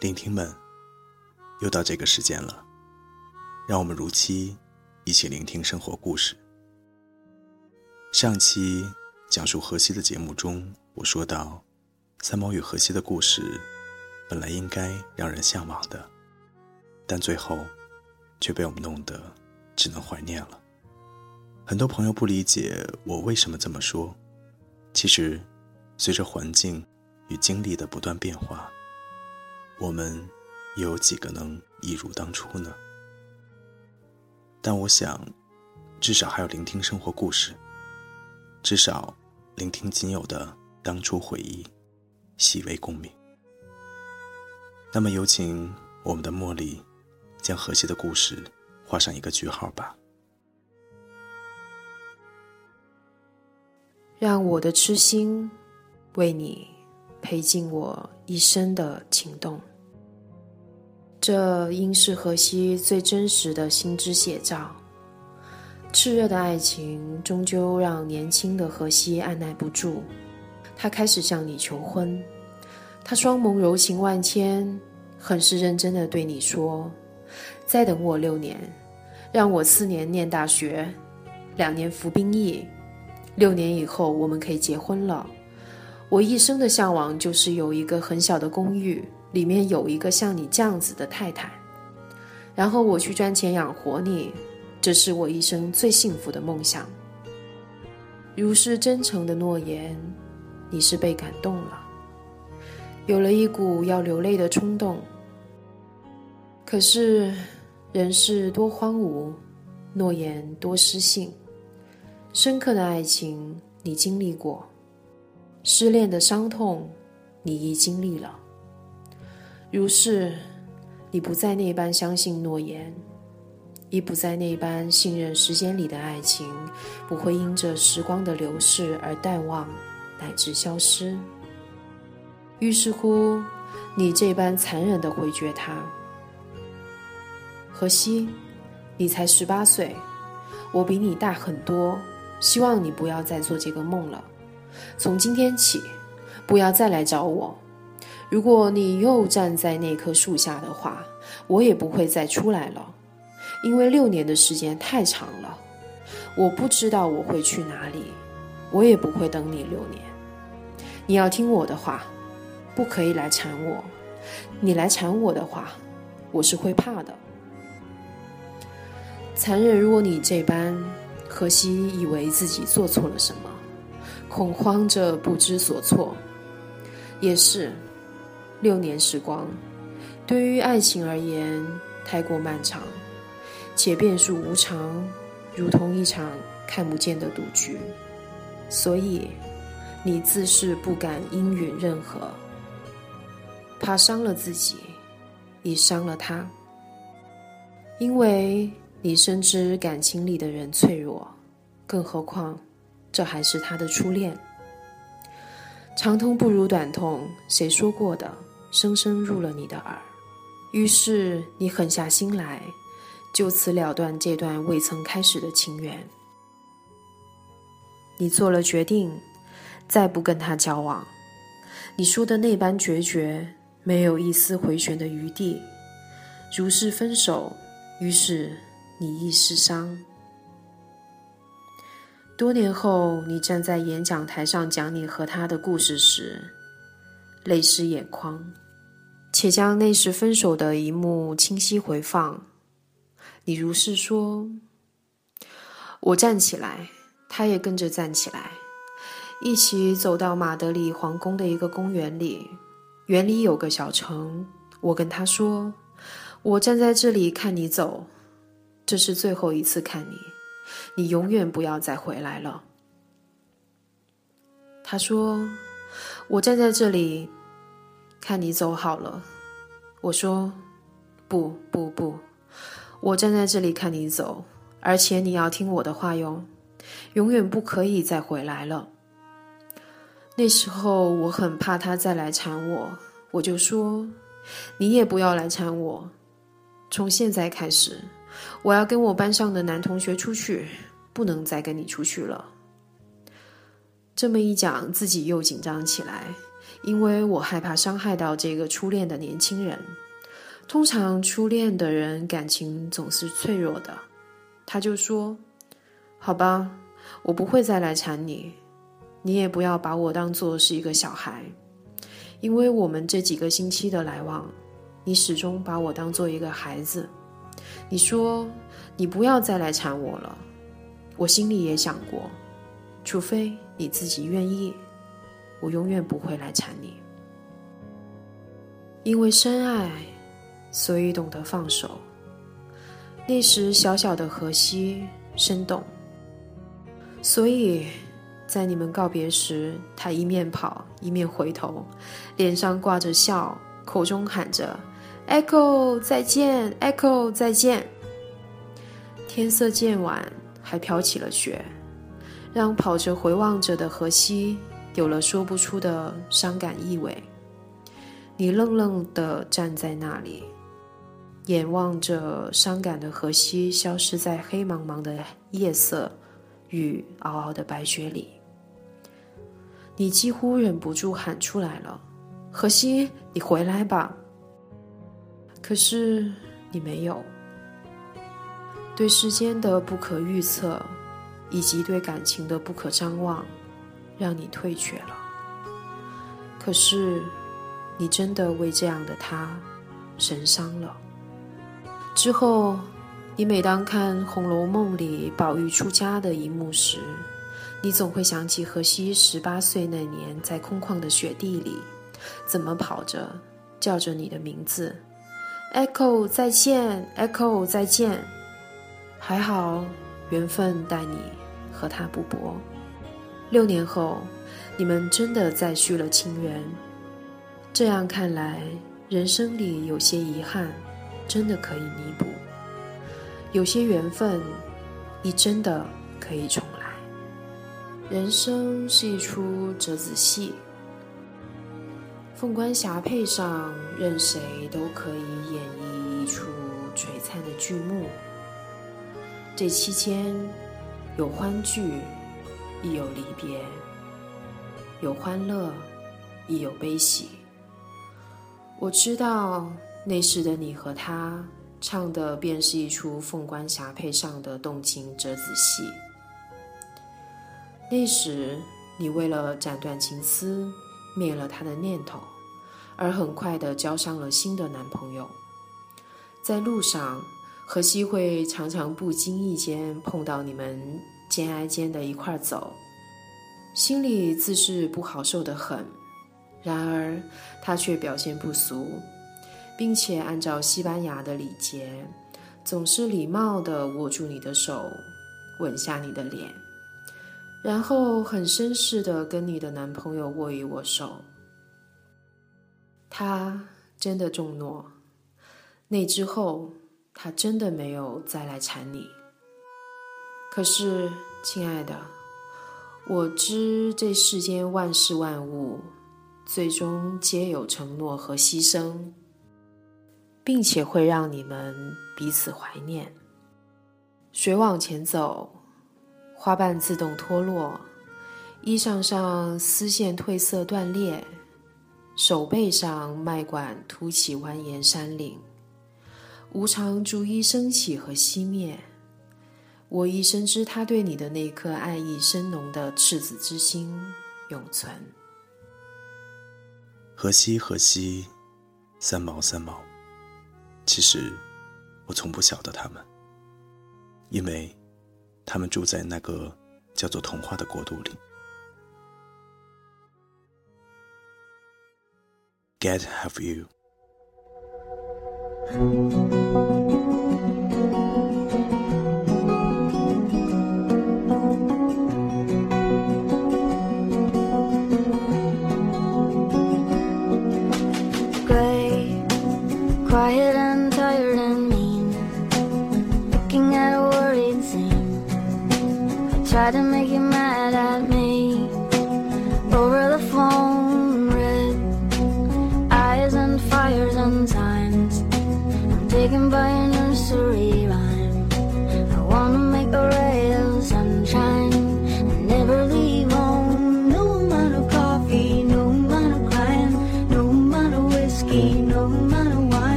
聆听们，又到这个时间了，让我们如期一起聆听生活故事。上期讲述荷西的节目中，我说到，三毛与荷西的故事本来应该让人向往的，但最后却被我们弄得只能怀念了。很多朋友不理解我为什么这么说，其实，随着环境与经历的不断变化。我们又有几个能一如当初呢？但我想，至少还要聆听生活故事，至少聆听仅有的当初回忆，细微共鸣。那么，有请我们的茉莉，将荷西的故事画上一个句号吧。让我的痴心为你。陪尽我一生的情动，这应是荷西最真实的心之写照。炽热的爱情终究让年轻的荷西按耐不住，他开始向你求婚。他双眸柔情万千，很是认真的对你说：“再等我六年，让我四年念大学，两年服兵役，六年以后我们可以结婚了。”我一生的向往就是有一个很小的公寓，里面有一个像你这样子的太太，然后我去赚钱养活你，这是我一生最幸福的梦想。如是真诚的诺言，你是被感动了，有了一股要流泪的冲动。可是人世多荒芜，诺言多失信，深刻的爱情你经历过。失恋的伤痛，你已经历了。如是，你不再那般相信诺言，亦不再那般信任时间里的爱情不会因着时光的流逝而淡忘乃至消失。于是乎，你这般残忍的回绝他。荷西，你才十八岁，我比你大很多，希望你不要再做这个梦了。从今天起，不要再来找我。如果你又站在那棵树下的话，我也不会再出来了，因为六年的时间太长了。我不知道我会去哪里，我也不会等你六年。你要听我的话，不可以来缠我。你来缠我的话，我是会怕的。残忍如果你这般，可惜以为自己做错了什么。恐慌着不知所措，也是六年时光，对于爱情而言太过漫长，且变数无常，如同一场看不见的赌局。所以，你自是不敢应允任何，怕伤了自己，也伤了他，因为你深知感情里的人脆弱，更何况。这还是他的初恋，长痛不如短痛，谁说过的？深深入了你的耳，于是你狠下心来，就此了断这段未曾开始的情缘。你做了决定，再不跟他交往。你说的那般决绝，没有一丝回旋的余地，如是分手。于是你亦失伤。多年后，你站在演讲台上讲你和他的故事时，泪湿眼眶，且将那时分手的一幕清晰回放。你如是说：“我站起来，他也跟着站起来，一起走到马德里皇宫的一个公园里。园里有个小城。我跟他说：‘我站在这里看你走，这是最后一次看你，你永远不要再回来了。”他说：“我站在这里看你走好了。”我说：“不不不，我站在这里看你走，而且你要听我的话哟，永远不可以再回来了。”那时候我很怕他再来缠我，我就说：“你也不要来缠我。从现在开始，我要跟我班上的男同学出去，不能再跟你出去了。”这么一讲，自己又紧张起来。因为我害怕伤害到这个初恋的年轻人。通常初恋的人感情总是脆弱的。他就说：“好吧，我不会再来缠你，你也不要把我当做是一个小孩，因为我们这几个星期的来往，你始终把我当做一个孩子。你说你不要再来缠我了，我心里也想过，除非你自己愿意。”我永远不会来缠你，因为深爱，所以懂得放手。那时小小的荷西生动，所以在你们告别时，他一面跑一面回头，脸上挂着笑，口中喊着 “Echo 再见，Echo 再见”。天色渐晚，还飘起了雪，让跑着回望着的荷西。有了说不出的伤感意味，你愣愣地站在那里，眼望着伤感的河西消失在黑茫茫的夜色与嗷嗷的白雪里，你几乎忍不住喊出来了：“河西，你回来吧！”可是你没有。对时间的不可预测，以及对感情的不可张望。让你退却了，可是你真的为这样的他神伤了。之后，你每当看《红楼梦》里宝玉出家的一幕时，你总会想起荷西十八岁那年在空旷的雪地里，怎么跑着叫着你的名字，“Echo 再见，Echo 再见”。还好，缘分待你和他不薄。六年后，你们真的再续了情缘。这样看来，人生里有些遗憾，真的可以弥补；有些缘分，你真的可以重来。人生是一出折子戏，凤冠霞帔上，任谁都可以演绎一出璀璨的剧目。这期间，有欢聚。亦有离别，有欢乐，亦有悲喜。我知道那时的你和他唱的便是一出凤冠霞帔上的动情折子戏。那时你为了斩断情丝，灭了他的念头，而很快的交上了新的男朋友。在路上，荷西会常常不经意间碰到你们。肩挨肩的一块走，心里自是不好受的很。然而他却表现不俗，并且按照西班牙的礼节，总是礼貌地握住你的手，吻下你的脸，然后很绅士地跟你的男朋友握一握手。他真的重诺，那之后他真的没有再来缠你。可是，亲爱的，我知这世间万事万物，最终皆有承诺和牺牲，并且会让你们彼此怀念。水往前走，花瓣自动脱落，衣裳上丝线褪色断裂，手背上脉管凸起蜿蜒山岭，无常逐一升起和熄灭。我亦深知他对你的那颗爱意深浓的赤子之心永存。荷西，荷西，三毛，三毛。其实我从不晓得他们，因为他们住在那个叫做童话的国度里。Get have you。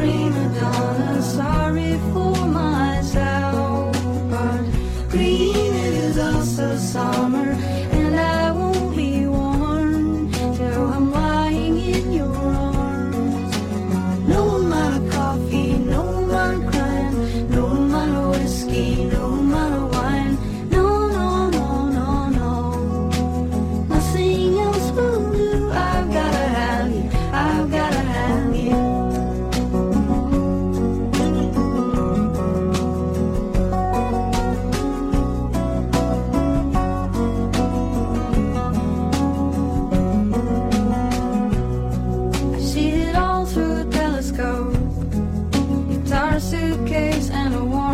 prima donna. suitcase and a warm